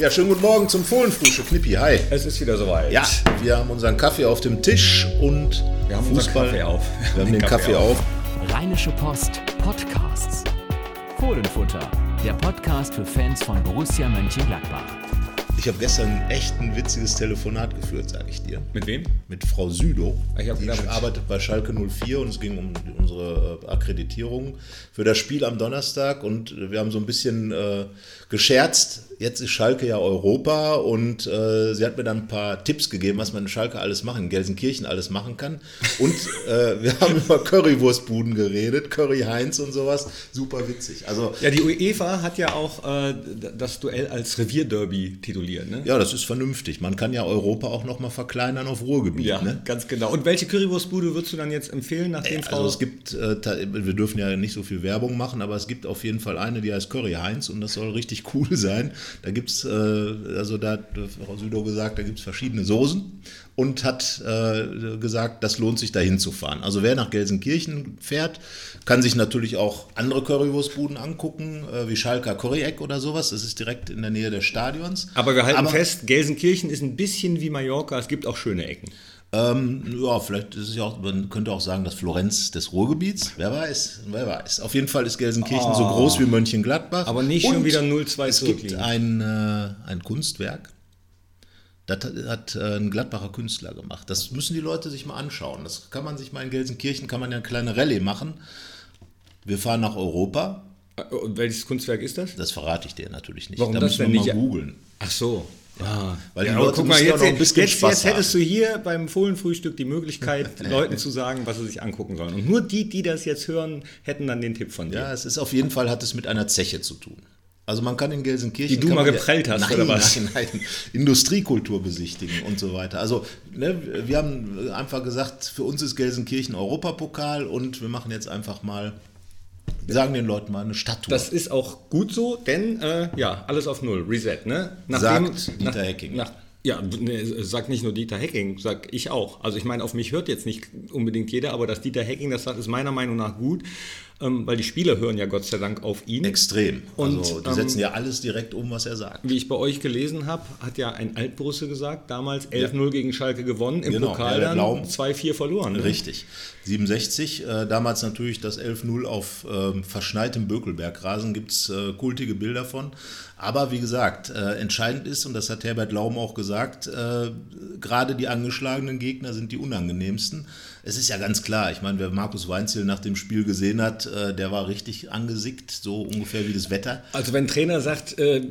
Ja, schönen guten Morgen zum Fohlenfrühstück. Knippi, hi. Es ist wieder soweit. Ja, wir haben unseren Kaffee auf dem Tisch und wir haben Fußball. Kaffee auf. Wir haben den, Kaffee, auf. Rheinische Post Podcasts. Fohlenfutter, der Podcast für Fans von Borussia Mönchengladbach. Ich habe gestern echt ein witziges Telefonat geführt, sage ich dir. Mit wem? Mit Frau Südow. Ich hab die gedacht- arbeitet bei Schalke 04 und es ging um unsere Akkreditierung für das Spiel am Donnerstag und wir haben so ein bisschen äh, gescherzt. Jetzt ist Schalke ja Europa und äh, sie hat mir dann ein paar Tipps gegeben, was man in Schalke alles machen, in Gelsenkirchen alles machen kann. Und äh, wir haben über Currywurstbuden geredet, Curry Heinz und sowas. Super witzig. Also Ja, die UEFA hat ja auch äh, das Duell als Revierderby tituliert, ne? ja, das ist vernünftig. Man kann ja Europa auch noch mal verkleinern auf Ruhrgebiet. ne? ganz genau. Und welche Currywurstbude würdest du dann jetzt empfehlen, nachdem Frau... Also es gibt, äh, wir dürfen ja nicht so viel Werbung machen, aber es gibt auf jeden Fall eine, die heißt Curry Heinz und das soll richtig cool sein. Da gibt es, äh, also da hat Frau Südow gesagt, da gibt es verschiedene Soßen und hat äh, gesagt, das lohnt sich dahin zu fahren. Also wer nach Gelsenkirchen fährt, kann sich natürlich auch andere Currywurstbuden angucken, äh, wie Schalker Curry-Eck oder sowas. Das ist direkt in der Nähe des Stadions. aber wir halten fest, Gelsenkirchen ist ein bisschen wie Mallorca, es gibt auch schöne Ecken. Ähm, ja, vielleicht ist es ja auch, man könnte auch sagen, das Florenz des Ruhrgebiets. Wer weiß, wer weiß. Auf jeden Fall ist Gelsenkirchen so groß wie Mönchengladbach. Aber nicht schon Und wieder 0-2 Es gibt ein, äh, ein Kunstwerk, das hat, äh, ein Gladbacher Künstler gemacht. Das müssen die Leute sich mal anschauen. Das kann man sich mal in Gelsenkirchen, kann man ja eine kleine Rallye machen. Wir fahren nach Europa. Äh, Und welches Kunstwerk ist das? Das verrate ich dir natürlich nicht. Warum da das müssen denn wir nicht? mal googeln. Ach so. Ja, Weil die ja, Leute guck mal, jetzt, noch ein bisschen jetzt, Spaß jetzt hättest du hier beim Fohlenfrühstück die Möglichkeit, Leuten zu sagen, was sie sich angucken sollen. Und nur die, die das jetzt hören, hätten dann den Tipp von dir. Ja, es ist auf jeden Fall, hat es mit einer Zeche zu tun. Also man kann in Gelsenkirchen... Die du mal geprellt hast, nein, oder was? Nein, nein, Industriekultur besichtigen und so weiter. Also ne, wir haben einfach gesagt, für uns ist Gelsenkirchen Europapokal und wir machen jetzt einfach mal, wir sagen den Leuten mal eine Stadttour. Das ist auch gut so, denn äh, ja, alles auf Null, Reset, ne? Sagt Dieter Hecking. Nach, ja, ne, sagt nicht nur Dieter Hecking, sag ich auch. Also ich meine, auf mich hört jetzt nicht unbedingt jeder, aber dass Dieter Hecking das sagt, ist meiner Meinung nach gut, ähm, weil die Spieler hören ja Gott sei Dank auf ihn. Extrem. Und, also die ähm, setzen ja alles direkt um, was er sagt. Wie ich bei euch gelesen habe, hat ja ein Altborusse gesagt, damals 11-0 gegen Schalke gewonnen, im Genau, Pokal dann Laum. 2-4 verloren. ne? Richtig. 67, äh, damals natürlich das 11-0 auf ähm, verschneitem Bökelbergrasen, gibt es äh, kultige Bilder von. Aber wie gesagt, äh, entscheidend ist, und das hat Herbert Laum auch gesagt, äh, gerade die angeschlagenen Gegner sind die unangenehmsten. Es ist ja ganz klar, ich meine, wer Markus Weinzel nach dem Spiel gesehen hat, äh, der war richtig angesickt, so ungefähr wie das Wetter. Also wenn ein Trainer sagt, äh,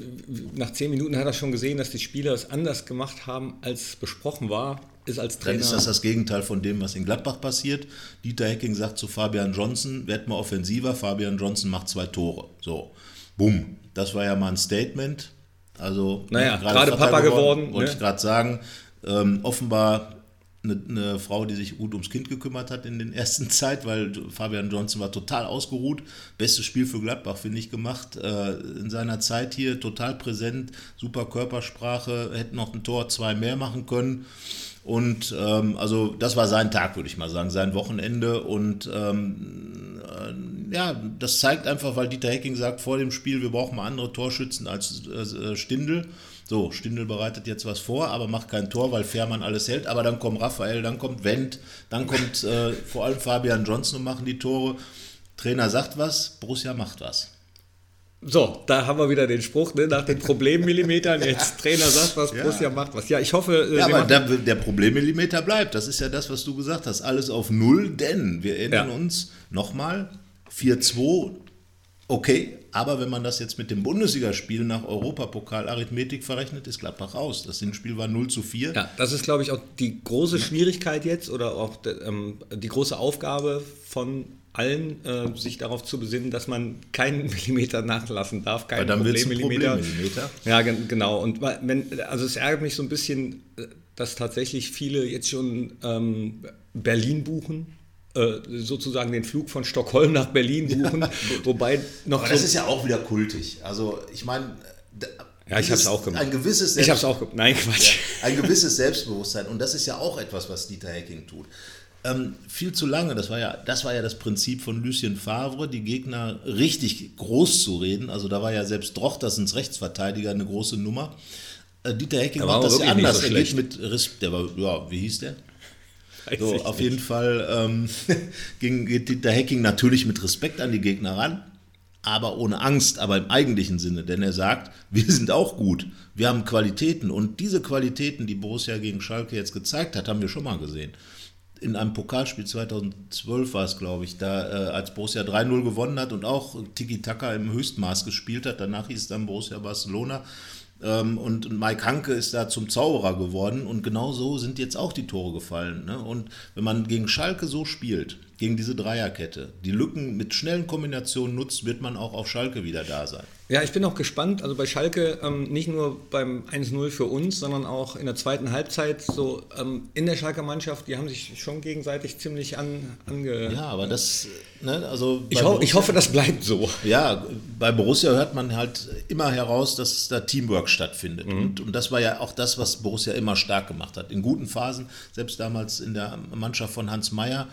nach 10 Minuten hat er schon gesehen, dass die Spieler es anders gemacht haben, als besprochen war, ist als Dann Trainer... ist das das Gegenteil von dem, was in Gladbach passiert. Dieter Hecking sagt zu Fabian Johnson, werd mal offensiver, Fabian Johnson macht zwei Tore. So, bumm. Das war ja mal ein Statement. Also, Naja, ne, gerade Papa geworden, Wollte ne? ich gerade sagen. Ähm, offenbar eine, eine Frau, die sich gut ums Kind gekümmert hat in den ersten Zeit, weil Fabian Johnson war total ausgeruht. Bestes Spiel für Gladbach, finde ich, gemacht. Äh, in seiner Zeit hier total präsent, super Körpersprache, hätte noch ein Tor, zwei mehr machen können. Und ähm, also das war sein Tag, würde ich mal sagen, sein Wochenende. Und ähm, äh, ja, das zeigt einfach, weil Dieter Hecking sagt vor dem Spiel, wir brauchen mal andere Torschützen als äh, Stindl. So, Stindl bereitet jetzt was vor, aber macht kein Tor, weil Fährmann alles hält. Aber dann kommt Raphael, dann kommt Wendt, dann kommt äh, vor allem Fabian Johnson und machen die Tore. Trainer sagt was, Borussia macht was. So, da haben wir wieder den Spruch, ne, nach den Problemmillimetern, jetzt Trainer sagt was, Ja. Borussia macht was. Ja, ich hoffe, äh, Ja, aber der, der Problemmillimeter bleibt. Das ist ja das, was du gesagt hast. Alles auf Null, denn wir erinnern Ja. uns nochmal, 4-2, okay, aber wenn man das jetzt mit dem Bundesligaspiel nach Europapokal-Arithmetik verrechnet, ist Gladbach raus. Das Hinspiel war 0 zu 4. Ja, das ist, glaube ich, auch die große Schwierigkeit jetzt oder auch ähm, die große Aufgabe von allen, äh, sich darauf zu besinnen, dass man keinen Millimeter nachlassen darf, Weil keinen dann wird es ein Problemmillimeter. Problemmillimeter. Ja, gen- genau. Und wenn, also es ärgert mich so ein bisschen, äh, dass tatsächlich viele jetzt schon ähm, Berlin buchen. Äh, Sozusagen den Flug von Stockholm nach Berlin buchen, wobei noch Aber das ist ja auch wieder kultig. Also, ich meine, Ja, ich dieses- hab's auch gemacht. Ein gewisses ich habe es auch. Nein, Quatsch. ein gewisses Selbstbewusstsein. Und das ist ja auch etwas, was Dieter Hecking tut. ähm, viel zu lange. Das war, ja, das war ja das Prinzip von Lucien Favre, die Gegner richtig groß zu reden. Also da war ja selbst Drochterssens Rechtsverteidiger eine große Nummer. Äh, Dieter Hecking macht das ja anders. So er geht mit Respekt. Der war, ja, wie hieß der? So, auf nicht. jeden Fall ähm, ging, geht Dieter Hecking natürlich mit Respekt an die Gegner ran, aber ohne Angst, aber im eigentlichen Sinne. Denn er sagt, wir sind auch gut, wir haben Qualitäten und diese Qualitäten, die Borussia gegen Schalke jetzt gezeigt hat, haben wir schon mal gesehen. In einem Pokalspiel 2012 war es, glaube ich, da äh, als Borussia 3-0 gewonnen hat und auch Tiki-Taka im Höchstmaß gespielt hat. Danach hieß es dann Borussia Barcelona. Ähm, und Mike Hanke ist da zum Zauberer geworden und genau so sind jetzt auch die Tore gefallen. Ne? Und wenn man gegen Schalke so spielt, gegen diese Dreierkette, die Lücken mit schnellen Kombinationen nutzt, wird man auch auf Schalke wieder da sein. Ja, ich bin auch gespannt. Also bei Schalke ähm, nicht nur beim 1-0 für uns, sondern auch in der zweiten Halbzeit so ähm, in der Schalker Mannschaft, die haben sich schon gegenseitig ziemlich an, ange. Ja, aber das, ne, also. Ich, ho ich, hoffe, das bleibt so. Ja, bei Borussia hört man halt immer heraus, dass da Teamwork stattfindet. Mhm. Und, und das war ja auch das, was Borussia immer stark gemacht hat. In guten Phasen, selbst damals in der Mannschaft von Hans Meyer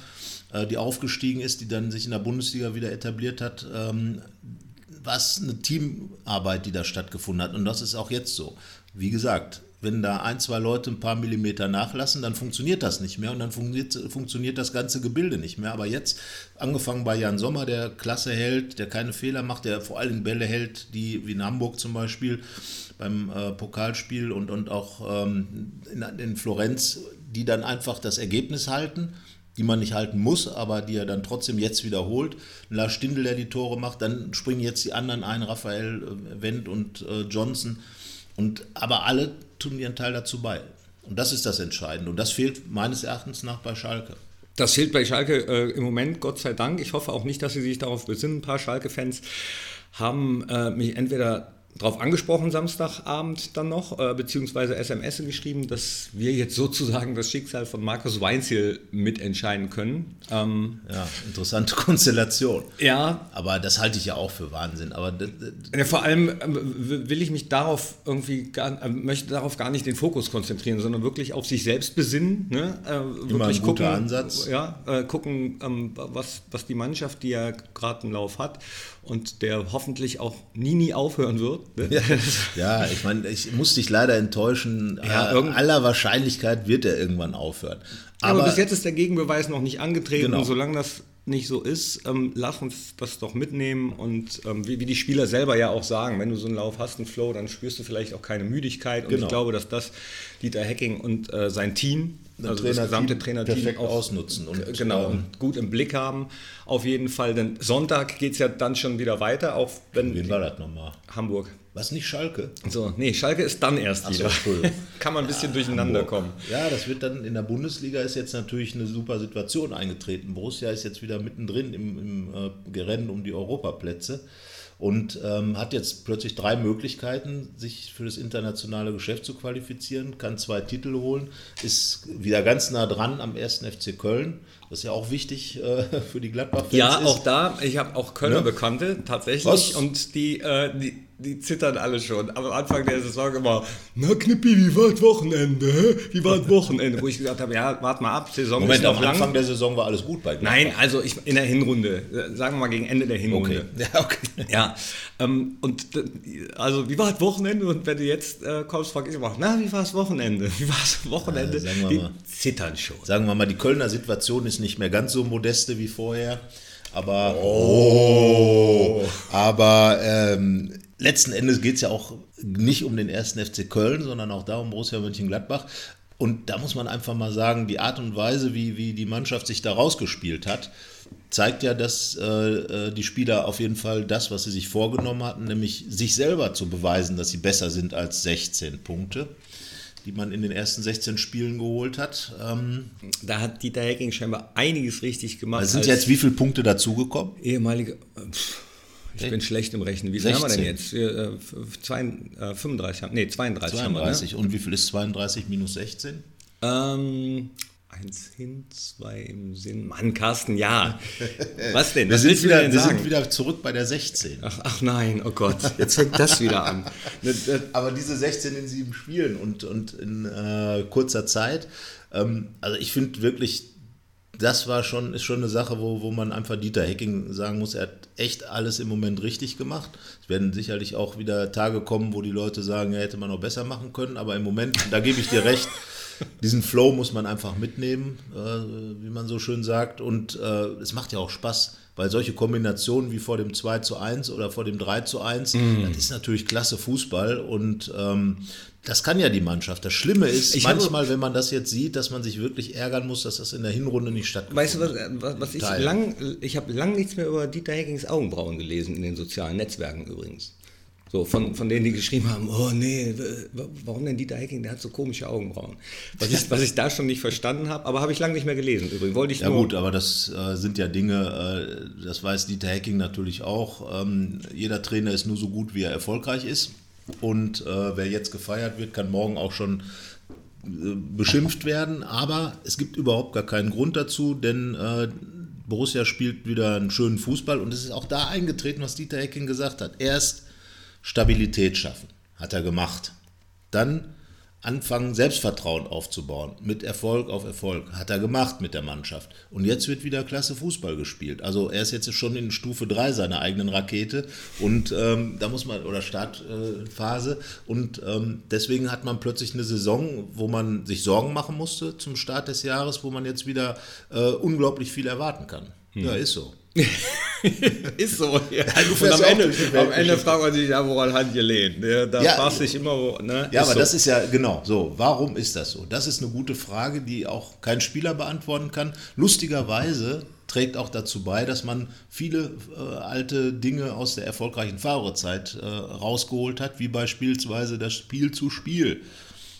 äh, die aufgestiegen ist, die dann sich in der Bundesliga wieder etabliert hat. Ähm, was eine Teamarbeit, die da stattgefunden hat. Und das ist auch jetzt so. Wie gesagt, wenn da ein, zwei Leute ein paar Millimeter nachlassen, dann funktioniert das nicht mehr und dann funktioniert, funktioniert das ganze Gebilde nicht mehr. Aber jetzt, angefangen bei Jan Sommer, der Klasse hält, der keine Fehler macht, der vor allem Bälle hält, die wie in Hamburg zum Beispiel beim äh, Pokalspiel und, und auch ähm, in, in Florenz, die dann einfach das Ergebnis halten die man nicht halten muss, aber die er dann trotzdem jetzt wiederholt. Lars Stindl, der die Tore macht, dann springen jetzt die anderen ein, Raphael äh, Wendt und äh, Johnson. Und, aber alle tun ihren Teil dazu bei. Und das ist das Entscheidende. Und das fehlt meines Erachtens nach bei Schalke. Das fehlt bei Schalke äh, im Moment, Gott sei Dank. Ich hoffe auch nicht, dass sie sich darauf besinnen. Ein paar Schalke-Fans haben äh, mich entweder darauf angesprochen Samstagabend dann noch, äh, beziehungsweise SMS geschrieben, dass wir jetzt sozusagen das Schicksal von Markus Weinziel mitentscheiden können. Ähm, ja, interessante Konstellation. Ja. Aber das halte ich ja auch für Wahnsinn. Aber ja, vor allem äh, will ich mich darauf irgendwie gar, äh, möchte darauf gar nicht den Fokus konzentrieren, sondern wirklich auf sich selbst besinnen. Ne? Äh, Immer ein guter gucken, Ansatz. Ja, äh, gucken, ähm, was, was die Mannschaft, die ja gerade einen Lauf hat und der hoffentlich auch nie, nie aufhören wird. Ne? Ja, ja, ich meine, ich muss dich leider enttäuschen. Ja, äh, aller Wahrscheinlichkeit wird er irgendwann aufhören. Aber, aber, bis jetzt ist der Gegenbeweis noch nicht angetreten. Genau. Solange das nicht so ist, ähm, lass uns das doch mitnehmen und ähm, wie, wie, die Spieler selber ja auch sagen, wenn du so einen Lauf hast, einen Flow, dann spürst du vielleicht auch keine Müdigkeit und genau. ich glaube, dass das Dieter Hecking und äh, sein Team also Trainer das gesamte Trainerteam auch ausnutzen und genau ähm, gut im Blick haben. Auf jeden Fall, denn Sonntag geht es ja dann schon wieder weiter, auch wenn. Wen war das nochmal? Hamburg. Was nicht Schalke? So, nee, Schalke ist dann erst Ach wieder. So, Kann man ein bisschen ja, durcheinander Hamburg. kommen. Ja, das wird dann in der Bundesliga ist jetzt natürlich eine super Situation eingetreten. Borussia ist jetzt wieder mittendrin im, im äh, Gerennen um die Europaplätze und ähm, hat jetzt plötzlich drei Möglichkeiten, sich für das internationale Geschäft zu qualifizieren, kann zwei Titel holen, ist wieder ganz nah dran am ersten FC Köln, was ja auch wichtig äh, für die Gladbach-Fans ja, ist. Ja, auch da, ich habe auch Kölner ne? Bekannte tatsächlich was? und die, äh, die die zittern alle schon. Am Anfang der Saison immer, na Knippi, wie war das Wochenende? Wie war das Wochenende? Wo ich gesagt habe, ja, warte mal ab, Saison Moment, ist noch am lang. Anfang der Saison war alles gut bei Gladbach. Nein, also ich, in der Hinrunde, sagen wir mal gegen Ende der Hinrunde. Okay. Ja, okay. Ja, ähm, und also wie war das Wochenende? Und wenn du jetzt äh, kommst, frage ich immer, na, wie war das Wochenende? Wie war das Wochenende? Ja, die mal, zittern schon. Sagen wir mal, die Kölner Situation ist nicht mehr ganz so modeste wie vorher. Aber, oh, aber ähm, letzten Endes geht es ja auch nicht um den ersten FC Köln, sondern auch da um Borussia Mönchengladbach. Und da muss man einfach mal sagen, die Art und Weise, wie, wie die Mannschaft sich da rausgespielt hat, zeigt ja, dass äh, äh die Spieler auf jeden Fall das, was sie sich vorgenommen hatten, nämlich sich selber zu beweisen, dass sie besser sind als 16 Punkte, die man in den ersten 16 Spielen geholt hat. Ähm, da hat Dieter Hecking scheinbar einiges richtig gemacht. Da sind jetzt wie viele Punkte dazugekommen? Ehemalige. Äh, pff ich bin schlecht im Rechnen. Wie viel haben wir denn jetzt? Wir, äh, zwei, äh, 35 haben, nee, 32, 32 haben wir. Ne? Und wie viel ist 32 minus 16? Ähm, eins hin, zwei im Sinn. Mann, Carsten, ja. Was denn? Was wir willst wieder, denn wir sind wieder zurück bei der 16. Ach, ach nein, oh Gott, jetzt fängt das wieder an. Ne, Aber diese 16 in sieben Spielen und, und in äh, kurzer Zeit, ähm, also ich finde wirklich das war schon, ist schon eine Sache, wo, wo man einfach Dieter Hecking sagen muss, er hat echt alles im Moment richtig gemacht. Es werden sicherlich auch wieder Tage kommen, wo die Leute sagen, ja, hätte man noch besser machen können, aber im Moment, da gebe ich dir recht, diesen Flow muss man einfach mitnehmen, äh, wie man so schön sagt. Und äh, es macht ja auch Spaß, weil solche Kombinationen wie vor dem 2 zu 1 oder vor dem 3 zu 1, mm. das ist natürlich klasse Fußball und ähm, das kann ja die Mannschaft. Das Schlimme ist ich manchmal, habe, wenn man das jetzt sieht, dass man sich wirklich ärgern muss, dass das in der Hinrunde nicht stattgefunden hat. Weißt du, was, was ich lang, ich habe lange nichts mehr über Dieter Heckings Augenbrauen gelesen, in den sozialen Netzwerken übrigens. So, von, von denen, die geschrieben haben, oh nee, warum denn Dieter Hecking, der hat so komische Augenbrauen. Was ich, was ich da schon nicht verstanden habe, aber habe ich lange nicht mehr gelesen übrigens. Wollte ich ja gut, aber das äh, sind ja Dinge, äh, das weiß Dieter Hecking natürlich auch. Ähm, jeder Trainer ist nur so gut, wie er erfolgreich ist. Und äh, wer jetzt gefeiert wird, kann morgen auch schon äh, beschimpft werden. Aber es gibt überhaupt gar keinen Grund dazu, denn äh, Borussia spielt wieder einen schönen Fußball und es ist auch da eingetreten, was Dieter Hecking gesagt hat. Erst Stabilität schaffen, hat er gemacht. Dann anfangen, Selbstvertrauen aufzubauen, mit Erfolg auf Erfolg. Hat er gemacht mit der Mannschaft. Und jetzt wird wieder klasse Fußball gespielt. Also er ist jetzt schon in Stufe 3 seiner eigenen Rakete und ähm, da muss man, oder Startphase. Äh, und ähm, deswegen hat man plötzlich eine Saison, wo man sich Sorgen machen musste zum Start des Jahres, wo man jetzt wieder äh, unglaublich viel erwarten kann. Hm. Ja, ist so. ist so. Ja. Und am Ende, am Ende fragt man sich, ja, woran hat gelehnt? Ne? Da ja, fragst sich immer, wo, ne? Ja, ist aber so. das ist ja, genau, so. Warum ist das so? Das ist eine gute Frage, die auch kein Spieler beantworten kann. Lustigerweise trägt auch dazu bei, dass man viele äh, alte Dinge aus der erfolgreichen Fahrerzeit äh, rausgeholt hat, wie beispielsweise das Spiel zu Spiel.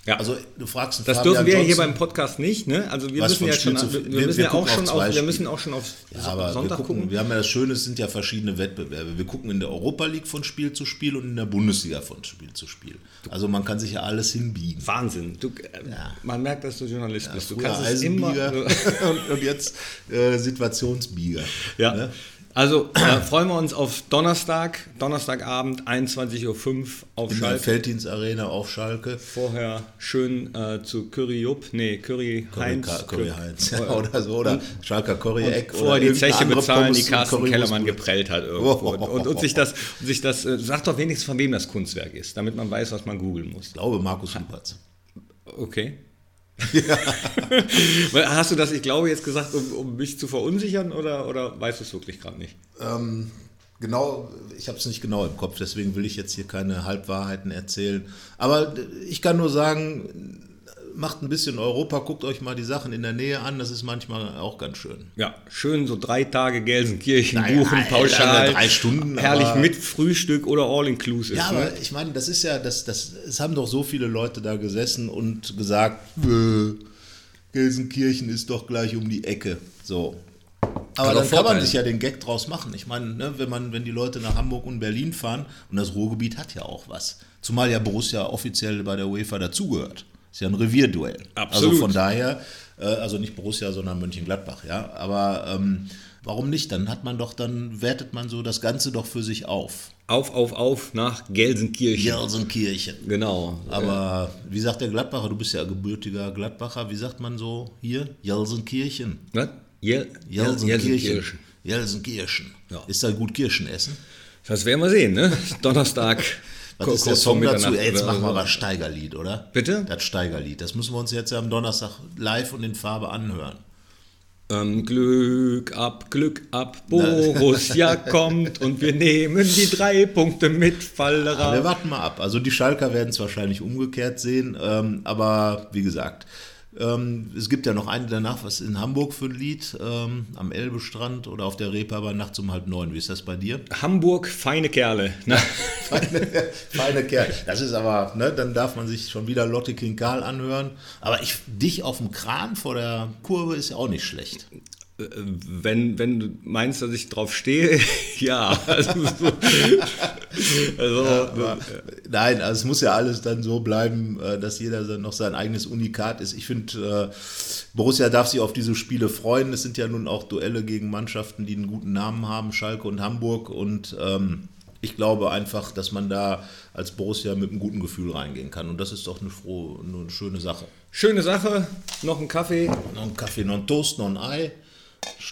Ja. Also du fragst Das Fabian dürfen wir Johnson, hier beim Podcast nicht, ne? Also wir müssen ja schon, wir, wir, müssen ja auch schon auf, wir müssen auch schon auf ja, Sonntag wir gucken, gucken. Wir haben ja das Schöne, es sind ja verschiedene Wettbewerbe. Wir gucken in der Europa League von Spiel zu Spiel und in der Bundesliga von Spiel zu Spiel. Also man kann sich ja alles hinbiegen. Wahnsinn. Du, äh, ja. Man merkt, dass du Journalist ja, bist. Du kannst es immer und, und, jetzt äh, Situationsbieger. Ja. Ne? Also äh, freuen wir uns auf Donnerstag, Donnerstagabend, 21.05 Uhr auf In Schalke. In der Arena auf Schalke. Vorher schön äh, zu Curry Jupp, nee, Curry, Curry Heinz. Curry Heinz, ja, oder so, oder Schalker Curry Eck. Vorher die Zeche bezahlen, die Carsten Kellermann geprellt hat irgendwo. Oh, oh, oh, und, und, sich das, und sich das, äh, sagt doch wenigstens, von wem das Kunstwerk ist, damit man weiß, was man googeln muss. Ich glaube, Markus Lupatz. Okay. Ja. Hast du das, ich glaube, jetzt gesagt, um, um mich zu verunsichern oder, oder weißt du es wirklich gerade nicht? Ähm, genau, ich habe es nicht genau im Kopf, deswegen will ich jetzt hier keine Halbwahrheiten erzählen. Aber ich kann nur sagen, macht ein bisschen Europa, guckt euch mal die Sachen in der Nähe an, das ist manchmal auch ganz schön. Ja, schön so drei Tage Gelsenkirchen naja, buchen, pauschal. Drei Stunden. Herrlich mit Frühstück oder All-Inclusive. Ja, ne? aber ich meine, das ist ja, das, das, es haben doch so viele Leute da gesessen und gesagt, Gelsenkirchen ist doch gleich um die Ecke. So. Aber dann kann man sich ja den Gag draus machen. Ich meine, ne, wenn, man, wenn die Leute nach Hamburg und Berlin fahren, und das Ruhrgebiet hat ja auch was. Zumal ja Borussia offiziell bei der UEFA dazugehört. Ist ja ein Revierduell. Absolut. Also von daher, äh, also nicht Borussia, sondern Mönchengladbach, ja. Aber ähm, warum nicht? Dann hat man doch, dann wertet man so das Ganze doch für sich auf. Auf, auf, auf nach Gelsenkirchen. Gelsenkirchen. Genau. Aber wie sagt der Gladbacher? Du bist ja gebürtiger Gladbacher. Wie sagt man so hier? Gelsenkirchen. Was? Jel Gelsenkirchen. Gelsenkirchen. Ja. Ist da gut Kirschen essen? Das werden wir sehen, ne? Donnerstag. Was ist der Song dazu? Ey, jetzt machen wir mal Steigerlied, oder? Bitte? Das Steigerlied. Das müssen wir uns jetzt am Donnerstag live und in Farbe anhören. Ähm, Glück ab, Glück ab, Borussia kommt und wir nehmen die drei Punkte mit Fallera. Wir warten mal ab. Also die Schalker werden es wahrscheinlich umgekehrt sehen, ähm, aber wie gesagt, ähm, es gibt ja noch eine danach, was in Hamburg für ein Lied, ähm, am Elbestrand oder auf der Reeperbahn nachts um halb neun. Wie ist das bei dir? Hamburg, feine Kerle. Ne? feine, feine Kerle. Das ist aber, ne, dann darf man sich schon wieder Lotte King Karl anhören. Aber ich, dich auf dem Kran vor der Kurve ist ja auch nicht schlecht. Wenn, wenn du meinst, dass ich drauf stehe, ja. Also, also ja, nein, also es muss ja alles dann so bleiben, äh, dass jeder noch sein eigenes Unikat ist. Ich finde, äh, Borussia darf sich auf diese Spiele freuen. Es sind ja nun auch Duelle gegen Mannschaften, die einen guten Namen haben, Schalke und Hamburg. Und ähm, ich glaube einfach, dass man da als Borussia mit einem guten Gefühl reingehen kann. Und das ist doch eine, frohe, eine schöne Sache. Schöne Sache. Noch ein Kaffee. Noch ein Kaffee, noch ein Toast, noch ein Ei.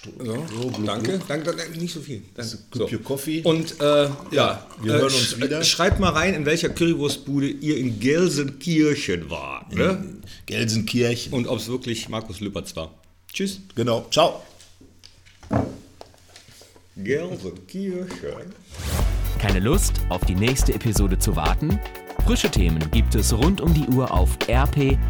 So, danke. danke, danke, nicht so viel. Danke. Your coffee. Und äh, ja, wir hören uns sch- wieder. Schreibt mal rein, in welcher Currywurstbude ihr in Gelsenkirchen wart. Ne? Gelsenkirchen. Und ob es wirklich Markus Lüpertz war. Tschüss. Genau. Ciao. Gelsenkirchen. Keine Lust, auf die nächste Episode zu warten? Frische Themen gibt es rund um die Uhr auf rp-online.de.